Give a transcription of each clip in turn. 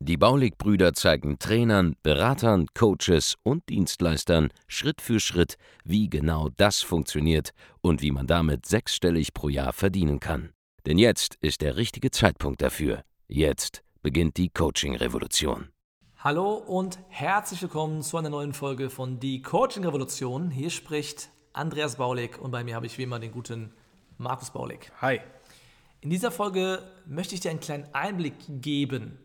Die Baulig-Brüder zeigen Trainern, Beratern, Coaches und Dienstleistern Schritt für Schritt, wie genau das funktioniert und wie man damit sechsstellig pro Jahr verdienen kann. Denn jetzt ist der richtige Zeitpunkt dafür. Jetzt beginnt die Coaching-Revolution. Hallo und herzlich willkommen zu einer neuen Folge von Die Coaching Revolution. Hier spricht Andreas Baulig und bei mir habe ich wie immer den guten Markus Baulig. Hi. In dieser Folge möchte ich dir einen kleinen Einblick geben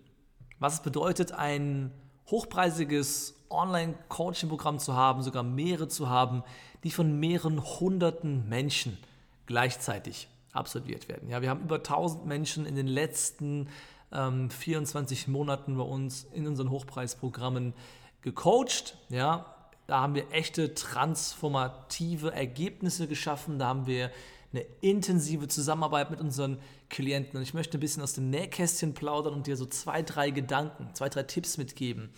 was es bedeutet, ein hochpreisiges Online-Coaching-Programm zu haben, sogar mehrere zu haben, die von mehreren hunderten Menschen gleichzeitig absolviert werden. Ja, wir haben über 1000 Menschen in den letzten ähm, 24 Monaten bei uns in unseren Hochpreisprogrammen gecoacht. Ja, da haben wir echte transformative Ergebnisse geschaffen. Da haben wir eine intensive Zusammenarbeit mit unseren Klienten. Und ich möchte ein bisschen aus dem Nähkästchen plaudern und dir so zwei, drei Gedanken, zwei, drei Tipps mitgeben,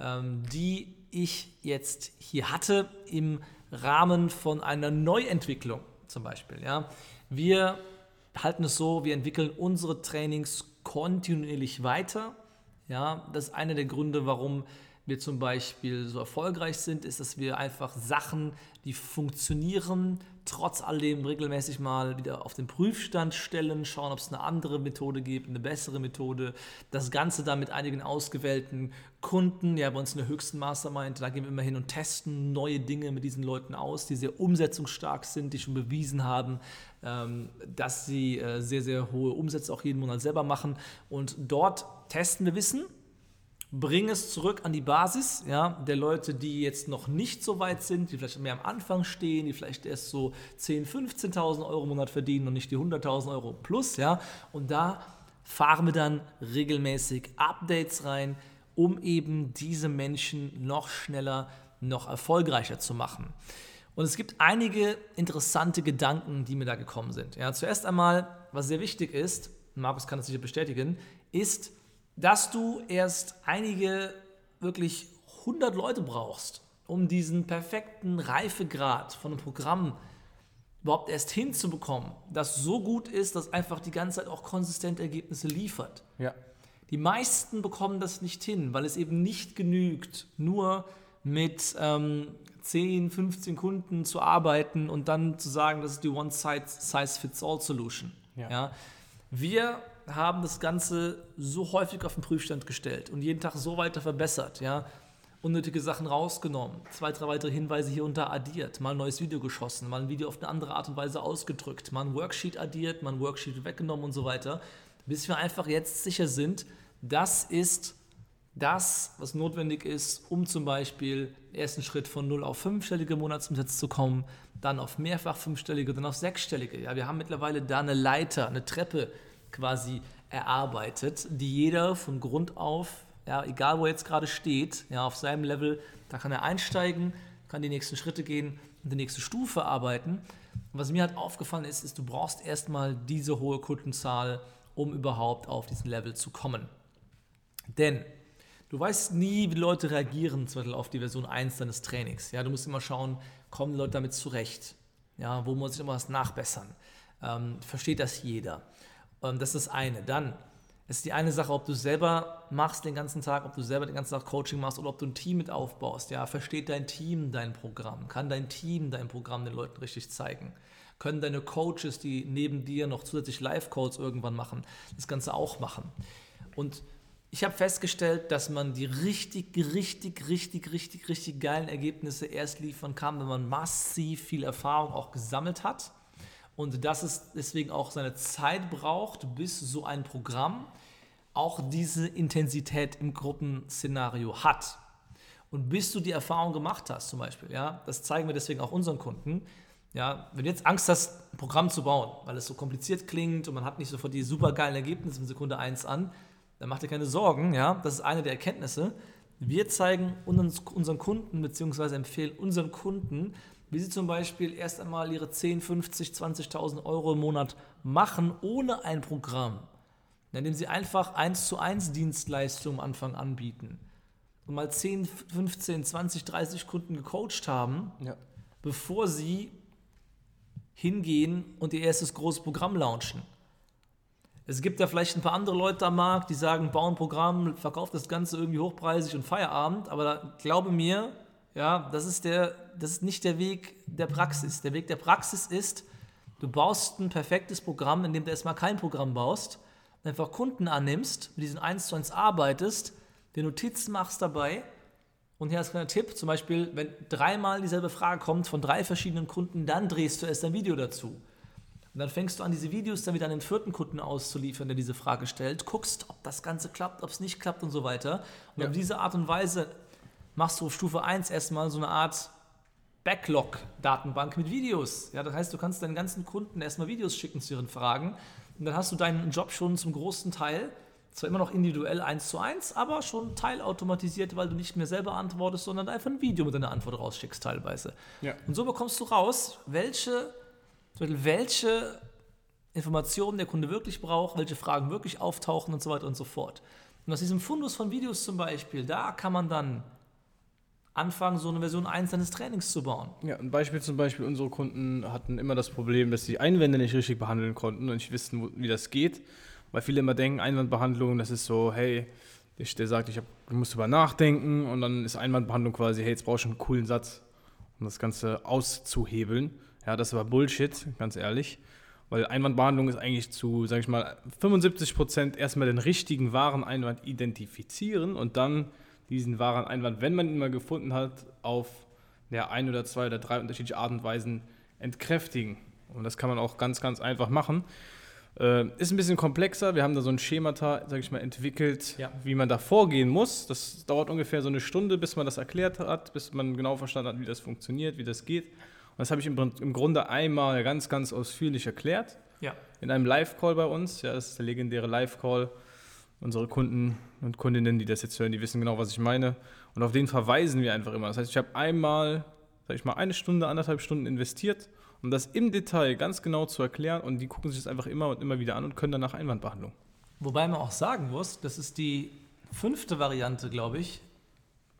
ähm, die ich jetzt hier hatte im Rahmen von einer Neuentwicklung zum Beispiel. Ja. Wir halten es so, wir entwickeln unsere Trainings kontinuierlich weiter. Ja, das ist einer der Gründe, warum wir zum Beispiel so erfolgreich sind, ist, dass wir einfach Sachen, die funktionieren, trotz alledem regelmäßig mal wieder auf den Prüfstand stellen, schauen, ob es eine andere Methode gibt, eine bessere Methode. Das Ganze dann mit einigen ausgewählten Kunden, ja, bei uns in der höchsten Mastermind, da gehen wir immer hin und testen neue Dinge mit diesen Leuten aus, die sehr umsetzungsstark sind, die schon bewiesen haben, ähm, dass sie äh, sehr, sehr hohe Umsätze auch jeden Monat selber machen. Und dort testen wir Wissen bring es zurück an die Basis ja, der Leute, die jetzt noch nicht so weit sind, die vielleicht mehr am Anfang stehen, die vielleicht erst so 10.000, 15.000 Euro im Monat verdienen und nicht die 100.000 Euro plus. Ja. Und da fahren wir dann regelmäßig Updates rein, um eben diese Menschen noch schneller, noch erfolgreicher zu machen. Und es gibt einige interessante Gedanken, die mir da gekommen sind. Ja, zuerst einmal, was sehr wichtig ist, Markus kann das sicher bestätigen, ist, dass du erst einige wirklich 100 Leute brauchst, um diesen perfekten Reifegrad von einem Programm überhaupt erst hinzubekommen, das so gut ist, dass einfach die ganze Zeit auch konsistent Ergebnisse liefert. Ja. Die meisten bekommen das nicht hin, weil es eben nicht genügt, nur mit ähm, 10, 15 Kunden zu arbeiten und dann zu sagen, das ist die One-Size-Fits-All-Solution. Ja. ja. Wir haben das Ganze so häufig auf den Prüfstand gestellt und jeden Tag so weiter verbessert, ja. Unnötige Sachen rausgenommen, zwei, drei weitere Hinweise hier und da addiert, mal ein neues Video geschossen, mal ein Video auf eine andere Art und Weise ausgedrückt, mal ein Worksheet addiert, mal ein Worksheet weggenommen und so weiter, bis wir einfach jetzt sicher sind, das ist das, was notwendig ist, um zum Beispiel den ersten Schritt von 0 auf fünfstellige Monatsumsätze zu kommen, dann auf mehrfach fünfstellige, dann auf sechsstellige. Ja, wir haben mittlerweile da eine Leiter, eine Treppe, quasi erarbeitet, die jeder von Grund auf, ja, egal wo er jetzt gerade steht, ja, auf seinem Level, da kann er einsteigen, kann die nächsten Schritte gehen und die nächste Stufe arbeiten. Was mir halt aufgefallen ist, ist, du brauchst erstmal diese hohe Kundenzahl, um überhaupt auf diesen Level zu kommen. Denn du weißt nie, wie Leute reagieren, zum Beispiel auf die Version 1 deines Trainings. Ja, du musst immer schauen, kommen Leute damit zurecht? Ja, wo muss ich immer was nachbessern? Ähm, versteht das jeder? Ähm, das ist das eine. Dann ist die eine Sache, ob du selber machst den ganzen Tag, ob du selber den ganzen Tag Coaching machst oder ob du ein Team mit aufbaust. Ja, versteht dein Team dein Programm? Kann dein Team dein Programm den Leuten richtig zeigen? Können deine Coaches, die neben dir noch zusätzlich Live-Codes irgendwann machen, das Ganze auch machen? Und ich habe festgestellt, dass man die richtig, richtig, richtig, richtig, richtig geilen Ergebnisse erst liefern kann, wenn man massiv viel Erfahrung auch gesammelt hat und dass es deswegen auch seine Zeit braucht, bis so ein Programm auch diese Intensität im Gruppenszenario hat. Und bis du die Erfahrung gemacht hast, zum Beispiel, ja, das zeigen wir deswegen auch unseren Kunden. Ja, wenn du jetzt Angst hast, ein Programm zu bauen, weil es so kompliziert klingt und man hat nicht sofort die super geilen Ergebnisse in Sekunde 1 an, dann mach dir keine Sorgen, ja, das ist eine der Erkenntnisse. Wir zeigen unseren Kunden bzw. empfehlen unseren Kunden, wie sie zum Beispiel erst einmal ihre 10, 50, 20.000 Euro im Monat machen ohne ein Programm, indem sie einfach 1 zu 1 Dienstleistungen am Anfang anbieten und mal 10, 15, 20, 30 Kunden gecoacht haben, Ja. bevor sie hingehen und ihr erstes großes Programm launchen. Es gibt ja vielleicht ein paar andere Leute am Markt, die sagen, bau ein Programm, verkauft das Ganze irgendwie hochpreisig und Feierabend, aber da, glaube mir, ja, das ist, der, das ist nicht der Weg der Praxis. Der Weg der Praxis ist, du baust ein perfektes Programm, indem du erstmal kein Programm baust, einfach Kunden annimmst, mit diesen 1 zu 1 arbeitest, dir Notizen machst dabei und hier ist ein Tipp, zum Beispiel, wenn dreimal dieselbe Frage kommt von drei verschiedenen Kunden, dann drehst du erst ein Video dazu. Und dann fängst du an, diese Videos dann wieder an den vierten Kunden auszuliefern, der diese Frage stellt, guckst, ob das Ganze klappt, ob es nicht klappt und so weiter. Und Ja. auf diese Art und Weise machst du auf Stufe 1 erstmal so eine Art Backlog-Datenbank mit Videos. Ja, das heißt, du kannst deinen ganzen Kunden erstmal Videos schicken zu ihren Fragen und dann hast du deinen Job schon zum großen Teil, zwar immer noch individuell eins zu eins, aber schon teilautomatisiert, weil du nicht mehr selber antwortest, sondern einfach ein Video mit deiner Antwort rausschickst teilweise. Ja. Und so bekommst du raus, welche, welche Informationen der Kunde wirklich braucht, welche Fragen wirklich auftauchen und so weiter und so fort. Und aus diesem Fundus von Videos zum Beispiel, da kann man dann anfangen, so eine Version 1 deines Trainings zu bauen. Ja, ein Beispiel zum Beispiel, unsere Kunden hatten immer das Problem, dass sie Einwände nicht richtig behandeln konnten und nicht wissen, wie das geht. Weil viele immer denken, Einwandbehandlung, das ist so, hey, der sagt, ich, hab, ich muss drüber nachdenken und dann ist Einwandbehandlung quasi, hey, jetzt brauchst du einen coolen Satz, um das Ganze auszuhebeln. Ja, das war Bullshit, ganz ehrlich. Weil Einwandbehandlung ist eigentlich zu, sag ich mal, 75 Prozent erstmal den richtigen wahren Einwand identifizieren und dann diesen wahren Einwand, wenn man ihn mal gefunden hat, auf ja, ein oder zwei oder drei unterschiedliche Arten und Weisen entkräftigen. Und das kann man auch ganz, ganz einfach machen. Äh, ist ein bisschen komplexer. Wir haben da so ein Schemata, sag ich mal, entwickelt, Ja. wie man da vorgehen muss. Das dauert ungefähr so eine Stunde, bis man das erklärt hat, bis man genau verstanden hat, wie das funktioniert, wie das geht. Und das habe ich im, im Grunde einmal ganz, ganz ausführlich erklärt Ja. in einem Live-Call bei uns. Ja, das ist der legendäre Live-Call. Unsere Kunden und Kundinnen, die das jetzt hören, die wissen genau, was ich meine. Und auf den verweisen wir einfach immer. Das heißt, ich habe einmal, sag ich mal, eine Stunde, anderthalb Stunden investiert, um das im Detail ganz genau zu erklären. Und die gucken sich das einfach immer und immer wieder an und können danach Einwandbehandlung. Wobei man auch sagen muss, das ist die fünfte Variante, glaube ich,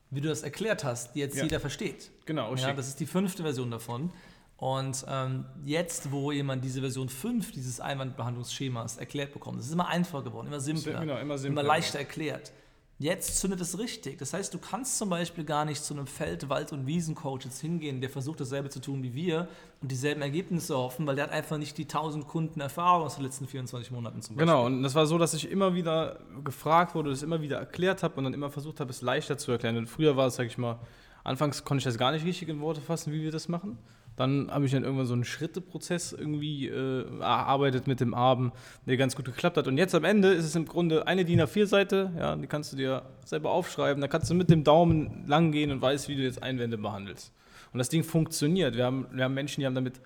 wie du das erklärt hast, die jetzt Ja. jeder versteht. Genau, Ja, das ist die fünfte Version davon. Und ähm, jetzt, wo jemand diese Version 5 dieses Einwandbehandlungsschemas erklärt bekommt, es ist immer einfacher geworden, immer simpler, Genau, immer simpler. immer leichter erklärt. Jetzt zündet es richtig. Das heißt, du kannst zum Beispiel gar nicht zu einem Feld-, Wald- und Wiesencoach jetzt hingehen, der versucht, dasselbe zu tun wie wir und dieselben Ergebnisse hoffen, weil der hat einfach nicht die 1000 Kunden Erfahrung aus den letzten 24 Monaten zum Beispiel. Genau, und das war so, dass ich immer wieder gefragt wurde, das immer wieder erklärt habe und dann immer versucht habe, es leichter zu erklären. Und früher war es, sag ich mal, anfangs konnte ich das gar nicht richtig in Worte fassen, wie wir das machen. Dann habe ich dann irgendwann so einen Schritteprozess irgendwie äh, erarbeitet mit dem Abend, der ganz gut geklappt hat. Und jetzt am Ende ist es im Grunde eine DIN A4-Seite, ja, die kannst du dir selber aufschreiben. Da kannst du mit dem Daumen lang gehen und weißt, wie du jetzt Einwände behandelst. Und das Ding funktioniert. Wir haben, wir haben Menschen, die haben damit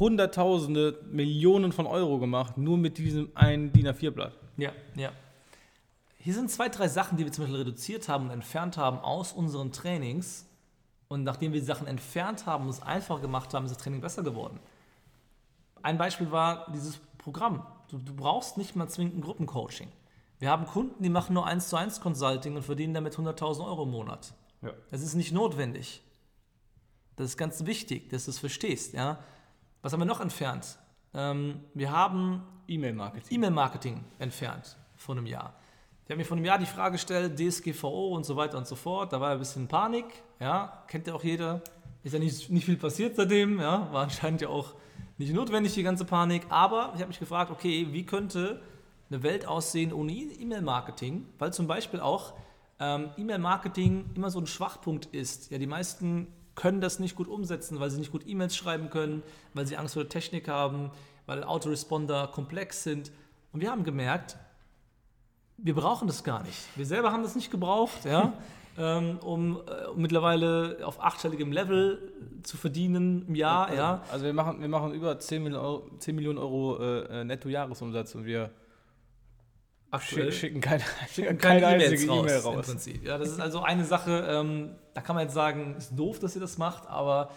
Hunderttausende, Millionen von Euro gemacht, nur mit diesem einen DIN A4-Blatt. Ja, ja. Hier sind zwei, drei Sachen, die wir zum Beispiel reduziert haben und entfernt haben aus unseren Trainings. Und nachdem wir die Sachen entfernt haben und es einfach gemacht haben, ist das Training besser geworden. Ein Beispiel war dieses Programm. Du, du brauchst nicht mal zwingend ein Gruppencoaching. Wir haben Kunden, die machen nur 1 zu 1 Consulting und verdienen damit 100.000 Euro im Monat. Ja. Das ist nicht notwendig. Das ist ganz wichtig, dass du es verstehst. Ja? Was haben wir noch entfernt? Ähm, wir haben E-Mail-Marketing. E-Mail-Marketing entfernt vor einem Jahr. Ich habe mir vor einem Jahr die Frage gestellt, DSGVO und so weiter und so fort. Da war ein bisschen Panik, ja, kennt ja auch jeder. Ist ja nicht, nicht viel passiert seitdem, ja, war anscheinend ja auch nicht notwendig, die ganze Panik. Aber ich habe mich gefragt, okay, wie könnte eine Welt aussehen ohne E-Mail-Marketing? Weil zum Beispiel auch ähm, E-Mail-Marketing immer so ein Schwachpunkt ist. Ja, die meisten können das nicht gut umsetzen, weil sie nicht gut E-Mails schreiben können, weil sie Angst vor der Technik haben, weil Autoresponder komplex sind. Und wir haben gemerkt, wir brauchen das gar nicht. Wir selber haben das nicht gebraucht, ja, ähm, um, äh, um mittlerweile auf achtstelligem Level zu verdienen im Jahr, also, ja. Also wir machen, wir machen über 10 Millionen Euro, 10 Millionen Euro äh, Netto-Jahresumsatz und wir Aktuell schick, schicken keine, schicken keine, keine einzige E-Mails raus, im raus. Prinzip. Ja, das ist also eine Sache, ähm, da kann man jetzt sagen, ist doof, dass ihr das macht, aber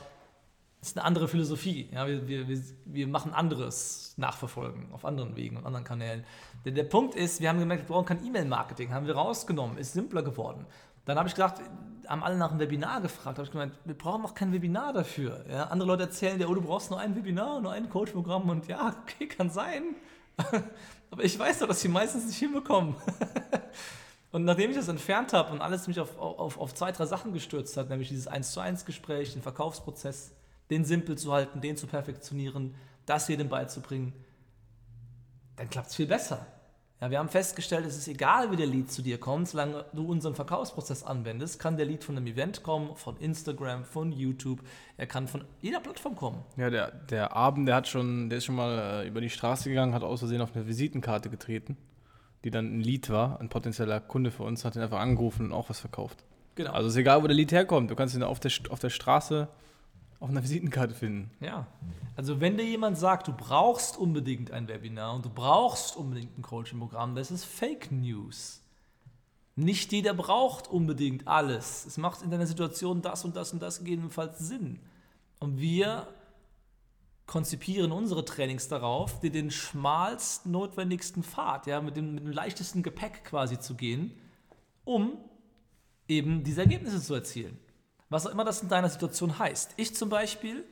Das ist eine andere Philosophie. Ja, wir, wir, wir machen anderes Nachverfolgen auf anderen Wegen und anderen Kanälen. Denn der Punkt ist, wir haben gemerkt, wir brauchen kein E-Mail-Marketing, haben wir rausgenommen, ist simpler geworden. Dann habe ich gedacht, haben alle nach einem Webinar gefragt, habe ich gemeint, wir brauchen auch kein Webinar dafür. Ja, andere Leute erzählen dir, oh, du brauchst nur ein Webinar, nur ein Coach-Programm und ja, okay, kann sein. Aber ich weiß doch, dass sie meistens nicht hinbekommen. Und nachdem ich das entfernt habe und alles mich auf, auf, auf zwei, drei Sachen gestürzt hat, nämlich dieses 1 zu 1 Gespräch, den Verkaufsprozess, den simpel zu halten, den zu perfektionieren, das jedem beizubringen, dann klappt es viel besser. Ja, wir haben festgestellt, es ist egal, wie der Lead zu dir kommt, solange du unseren Verkaufsprozess anwendest, kann der Lead von einem Event kommen, von Instagram, von YouTube, er kann von jeder Plattform kommen. Ja, der, der Abend, der hat schon, der ist schon mal äh, über die Straße gegangen, hat aus Versehen auf eine Visitenkarte getreten, die dann ein Lead war, ein potenzieller Kunde für uns, hat ihn einfach angerufen und auch was verkauft. Genau. Also ist egal, wo der Lead herkommt, du kannst ihn auf der, auf der Straße auf einer Visitenkarte finden. Ja. Also wenn dir jemand sagt, du brauchst unbedingt ein Webinar und du brauchst unbedingt ein Coaching-Programm, das ist Fake News. Nicht jeder braucht unbedingt alles. Es macht in deiner Situation das und das und das gegebenenfalls Sinn. Und wir konzipieren unsere Trainings darauf, dir den schmalst notwendigsten Pfad, ja, mit dem, mit dem leichtesten Gepäck quasi zu gehen, um eben diese Ergebnisse zu erzielen. Was auch immer das in deiner Situation heißt. Ich zum Beispiel,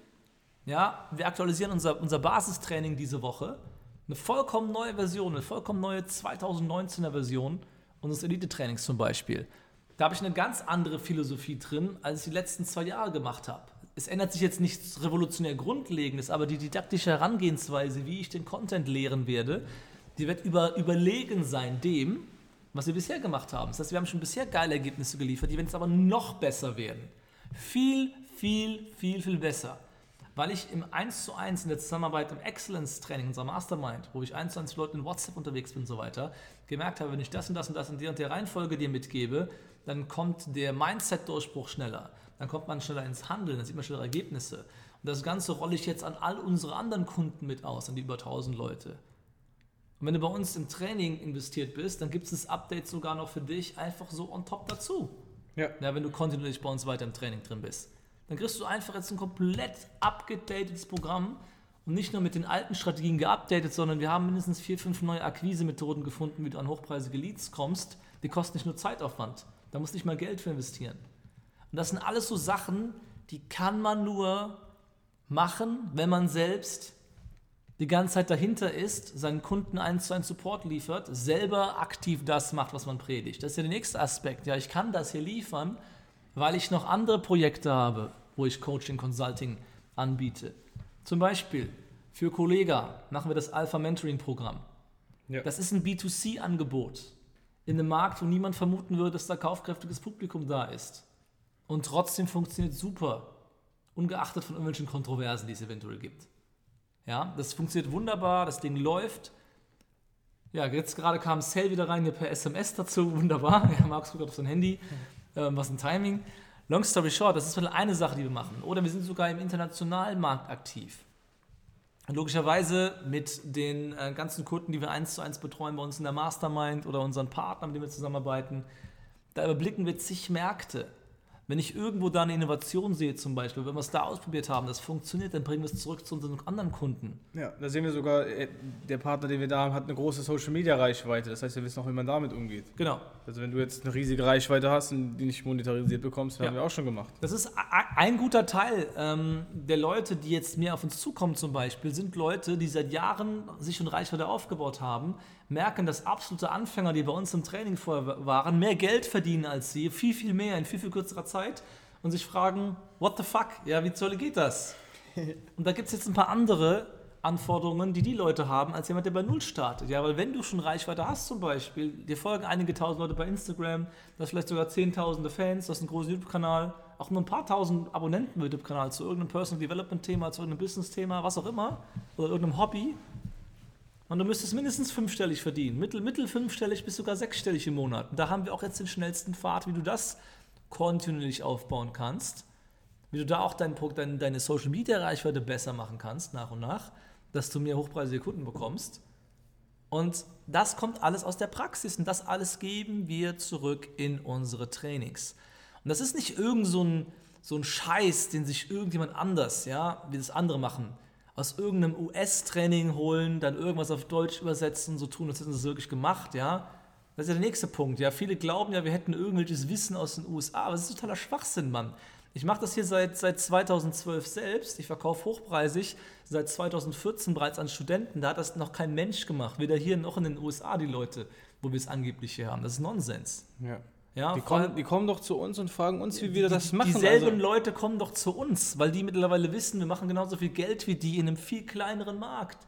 ja, wir aktualisieren unser, unser Basistraining diese Woche. Eine vollkommen neue Version, eine vollkommen neue 2019er Version unseres Elite-Trainings zum Beispiel. Da habe ich eine ganz andere Philosophie drin, als ich die letzten zwei Jahre gemacht habe. Es ändert sich jetzt nichts revolutionär Grundlegendes, aber die didaktische Herangehensweise, wie ich den Content lehren werde, die wird über, überlegen sein dem, was wir bisher gemacht haben. Das heißt, wir haben schon bisher geile Ergebnisse geliefert, die werden jetzt aber noch besser werden. Viel, viel, viel, viel besser. Weil ich im 1 zu 1 in der Zusammenarbeit im Excellence-Training, unserer Mastermind, wo ich 1 zu 1 Leuten in WhatsApp unterwegs bin und so weiter, gemerkt habe, wenn ich das und das und das in der und der Reihenfolge dir mitgebe, dann kommt der Mindset-Durchbruch schneller. Dann kommt man schneller ins Handeln, dann sieht man schneller Ergebnisse. Und das Ganze rolle ich jetzt an all unsere anderen Kunden mit aus, an die über 1000 Leute. Und wenn du bei uns im Training investiert bist, dann gibt es das Update sogar noch für dich einfach so on top dazu. Ja. ja. Wenn du kontinuierlich bei uns weiter im Training drin bist. Dann kriegst du einfach jetzt ein komplett abgedatetes Programm und nicht nur mit den alten Strategien geupdatet, sondern wir haben mindestens vier, fünf neue Akquise-Methoden gefunden, wie du an hochpreisige Leads kommst. Die kosten nicht nur Zeitaufwand. Da musst du nicht mal Geld für investieren. Und das sind alles so Sachen, die kann man nur machen, wenn man selbst die ganze Zeit dahinter ist, seinen Kunden eins zu eins Support liefert, selber aktiv das macht, was man predigt. Das ist ja der nächste Aspekt. Ja, ich kann das hier liefern, weil ich noch andere Projekte habe, wo ich Coaching, Consulting anbiete. Zum Beispiel für Kollega machen wir das Alpha Mentoring Programm. Ja. Das ist ein B2C-Angebot in einem Markt, wo niemand vermuten würde, dass da kaufkräftiges Publikum da ist. Und trotzdem funktioniert super, ungeachtet von irgendwelchen Kontroversen, die es eventuell gibt. Ja, das funktioniert wunderbar, das Ding läuft. Ja, jetzt gerade kam Sale wieder rein, hier per SMS dazu, wunderbar. Ja, Markus guckt auf sein Handy, ähm, was ein Timing. Long story short, das ist eine Sache, die wir machen. Oder wir sind sogar im internationalen Markt aktiv. logischerweise mit den äh, ganzen Kunden, die wir eins zu eins betreuen bei uns in der Mastermind oder unseren Partnern, mit denen wir zusammenarbeiten, da überblicken wir zig Märkte. Wenn ich irgendwo da eine Innovation sehe zum Beispiel, wenn wir es da ausprobiert haben, das funktioniert, dann bringen wir es zurück zu unseren anderen Kunden. Ja, da sehen wir sogar, äh, der Partner, den wir da haben, hat eine große Social-Media-Reichweite. Das heißt, wir wissen auch, wie man damit umgeht. Genau. Also wenn du jetzt eine riesige Reichweite hast und die nicht monetarisiert bekommst, ja. haben wir auch schon gemacht. Das ist ein guter Teil ähm, der Leute, die jetzt mehr auf uns zukommen zum Beispiel, sind Leute, die seit Jahren sich schon Reichweite aufgebaut haben, merken, dass absolute Anfänger, die bei uns im Training vorher waren, mehr Geld verdienen als sie, viel, viel mehr in viel, viel kürzerer Zeit und sich fragen, what the fuck, ja, wie zur Hölle geht das? Und da gibt es jetzt ein paar andere Anforderungen, die die Leute haben, als jemand, der bei Null startet. Ja, weil wenn du schon Reichweite hast zum Beispiel, dir folgen einige tausend Leute bei Instagram, du hast vielleicht sogar zehntausende Fans, du hast einen großen YouTube-Kanal, auch nur ein paar tausend Abonnenten im YouTube-Kanal zu irgendeinem Personal Development-Thema, zu irgendeinem Business-Thema, was auch immer, oder irgendeinem Hobby, und du müsstest mindestens fünfstellig verdienen. Mittel, mittel fünfstellig bis sogar sechsstellig im Monat. Und da haben wir auch jetzt den schnellsten Pfad, wie du das kontinuierlich aufbauen kannst. Wie du da auch dein, dein, deine Social Media Reichweite besser machen kannst, nach und nach, dass du mehr hochpreisige Kunden bekommst. Und das kommt alles aus der Praxis und das alles geben wir zurück in unsere Trainings. Und das ist nicht irgend so ein, so einen Scheiß, den sich irgendjemand anders, ja, wie das andere machen, aus irgendeinem US-Training holen, dann irgendwas auf Deutsch übersetzen, so tun, als hätten sie es wirklich gemacht, ja. Das ist ja der nächste Punkt. Ja, viele glauben ja, wir hätten irgendwelches Wissen aus den USA, aber das ist totaler Schwachsinn, Mann. Ich mache das hier seit, seit 2012 selbst. Ich verkaufe hochpreisig seit 2014 bereits an Studenten. Da hat das noch kein Mensch gemacht, weder hier noch in den USA die Leute, wo wir es angeblich hier haben. Das ist Nonsens. Ja. Ja, Die kommen, die kommen doch zu uns und fragen uns, wie wir das machen. Dieselben also, Leute kommen doch zu uns, weil die mittlerweile wissen, wir machen genauso viel Geld wie die in einem viel kleineren Markt.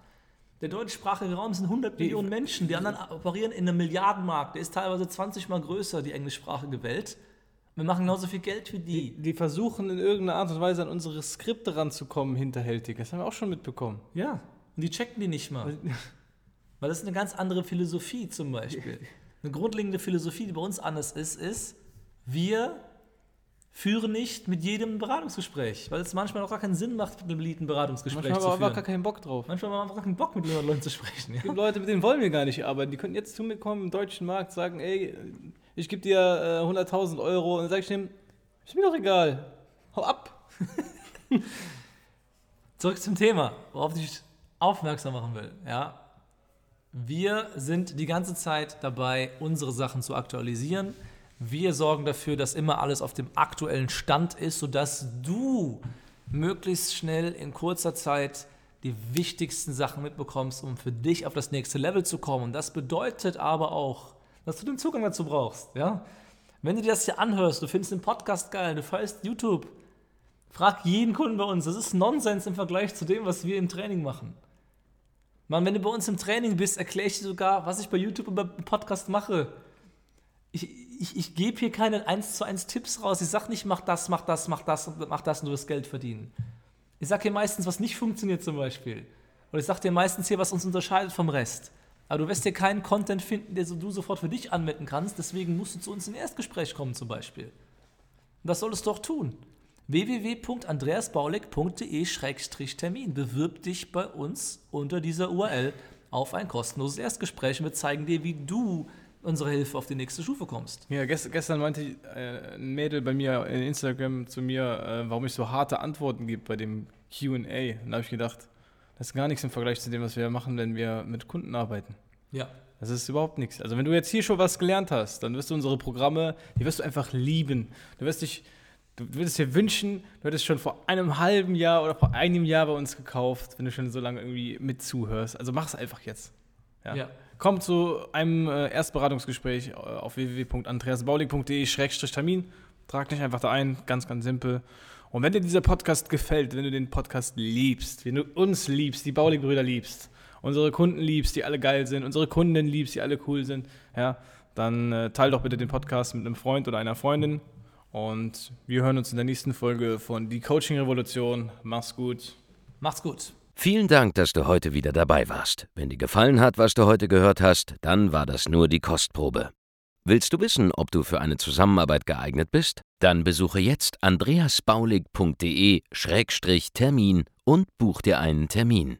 Der deutschsprachige Raum sind 100 Millionen Menschen, die anderen operieren in einem Milliardenmarkt. Der ist teilweise 20 mal größer, die englischsprachige Welt. Wir machen genauso viel Geld wie die. die versuchen in irgendeiner Art und Weise an unsere Skripte ranzukommen, hinterhältig. Das haben wir auch schon mitbekommen. Ja, und die checken die nicht mal. Weil das ist eine ganz andere Philosophie zum Beispiel. Eine grundlegende Philosophie, die bei uns anders ist, ist, wir führen nicht mit jedem Beratungsgespräch, weil es manchmal auch gar keinen Sinn macht, mit einem Lied ein Beratungsgespräch Manchmal zu haben wir aber führen. gar keinen Bock drauf. Manchmal haben wir einfach keinen Bock, mit Leuten zu sprechen. Ja? Es gibt Leute, mit denen wollen wir gar nicht arbeiten. Die könnten jetzt zu mir kommen im deutschen Markt, sagen, ey, ich gebe dir äh, 100.000 Euro. Und dann sage ich dem, ist mir doch egal. Hau ab. Zurück zum Thema, worauf ich aufmerksam machen will. Ja? Wir sind die ganze Zeit dabei, unsere Sachen zu aktualisieren. Wir sorgen dafür, dass immer alles auf dem aktuellen Stand ist, sodass du möglichst schnell in kurzer Zeit die wichtigsten Sachen mitbekommst, um für dich auf das nächste Level zu kommen. Und das bedeutet aber auch, dass du den Zugang dazu brauchst. Ja? Wenn du dir das hier anhörst, du findest den Podcast geil, du feierst YouTube, Frag jeden Kunden bei uns. Das ist Nonsens im Vergleich zu dem, was wir im Training machen. Mann, wenn du bei uns im Training bist, erkläre ich dir sogar, was ich bei YouTube und beim Podcast mache. Ich, ich, ich gebe hier keine 1 zu 1 Tipps raus. Ich sage nicht, mach das, mach das, mach das und mach das und du wirst Geld verdienen. Ich sage dir meistens, was nicht funktioniert zum Beispiel. Oder ich sage dir meistens hier, was uns unterscheidet vom Rest. Aber du wirst hier keinen Content finden, den so- du sofort für dich anwenden kannst. Deswegen musst du zu uns in Erstgespräch kommen zum Beispiel. Und das solltest du auch tun www.andreasbaulig.de-termin. Bewirb dich bei uns unter dieser URL auf ein kostenloses Erstgespräch und wir zeigen dir, wie du unsere Hilfe auf die nächste Stufe kommst. Ja, gest, gestern meinte äh, ein Mädel bei mir in Instagram zu mir, äh, warum ich so harte Antworten gebe bei dem QA. Und da habe ich gedacht, das ist gar nichts im Vergleich zu dem, was wir machen, wenn wir mit Kunden arbeiten. Ja. Das ist überhaupt nichts. Also wenn du jetzt hier schon was gelernt hast, dann wirst du unsere Programme, die wirst du einfach lieben. Du wirst dich, du würdest dir wünschen, du hättest schon vor einem halben Jahr oder vor einem Jahr bei uns gekauft, wenn du schon so lange irgendwie mit zuhörst. Also mach es einfach jetzt. Ja. Ja. Komm zu einem äh, Erstberatungsgespräch äh, auf www.andreasbaulig.de-termin. Trag dich einfach da ein, ganz, ganz simpel. Und wenn dir dieser Podcast gefällt, wenn du den Podcast liebst, wenn du uns liebst, die Baulig-Brüder liebst, unsere Kunden liebst, die alle geil sind, unsere Kunden liebst, die alle cool sind, ja, dann äh, teil doch bitte den Podcast mit einem Freund oder einer Freundin. Und wir hören uns in der nächsten Folge von Die Coaching Revolution. Mach's gut. Macht's gut. Vielen Dank, dass du heute wieder dabei warst. Wenn dir gefallen hat, was du heute gehört hast, dann war das nur die Kostprobe. Willst du wissen, ob du für eine Zusammenarbeit geeignet bist? Dann besuche jetzt andreasbaulig.de-termin und buch dir einen Termin.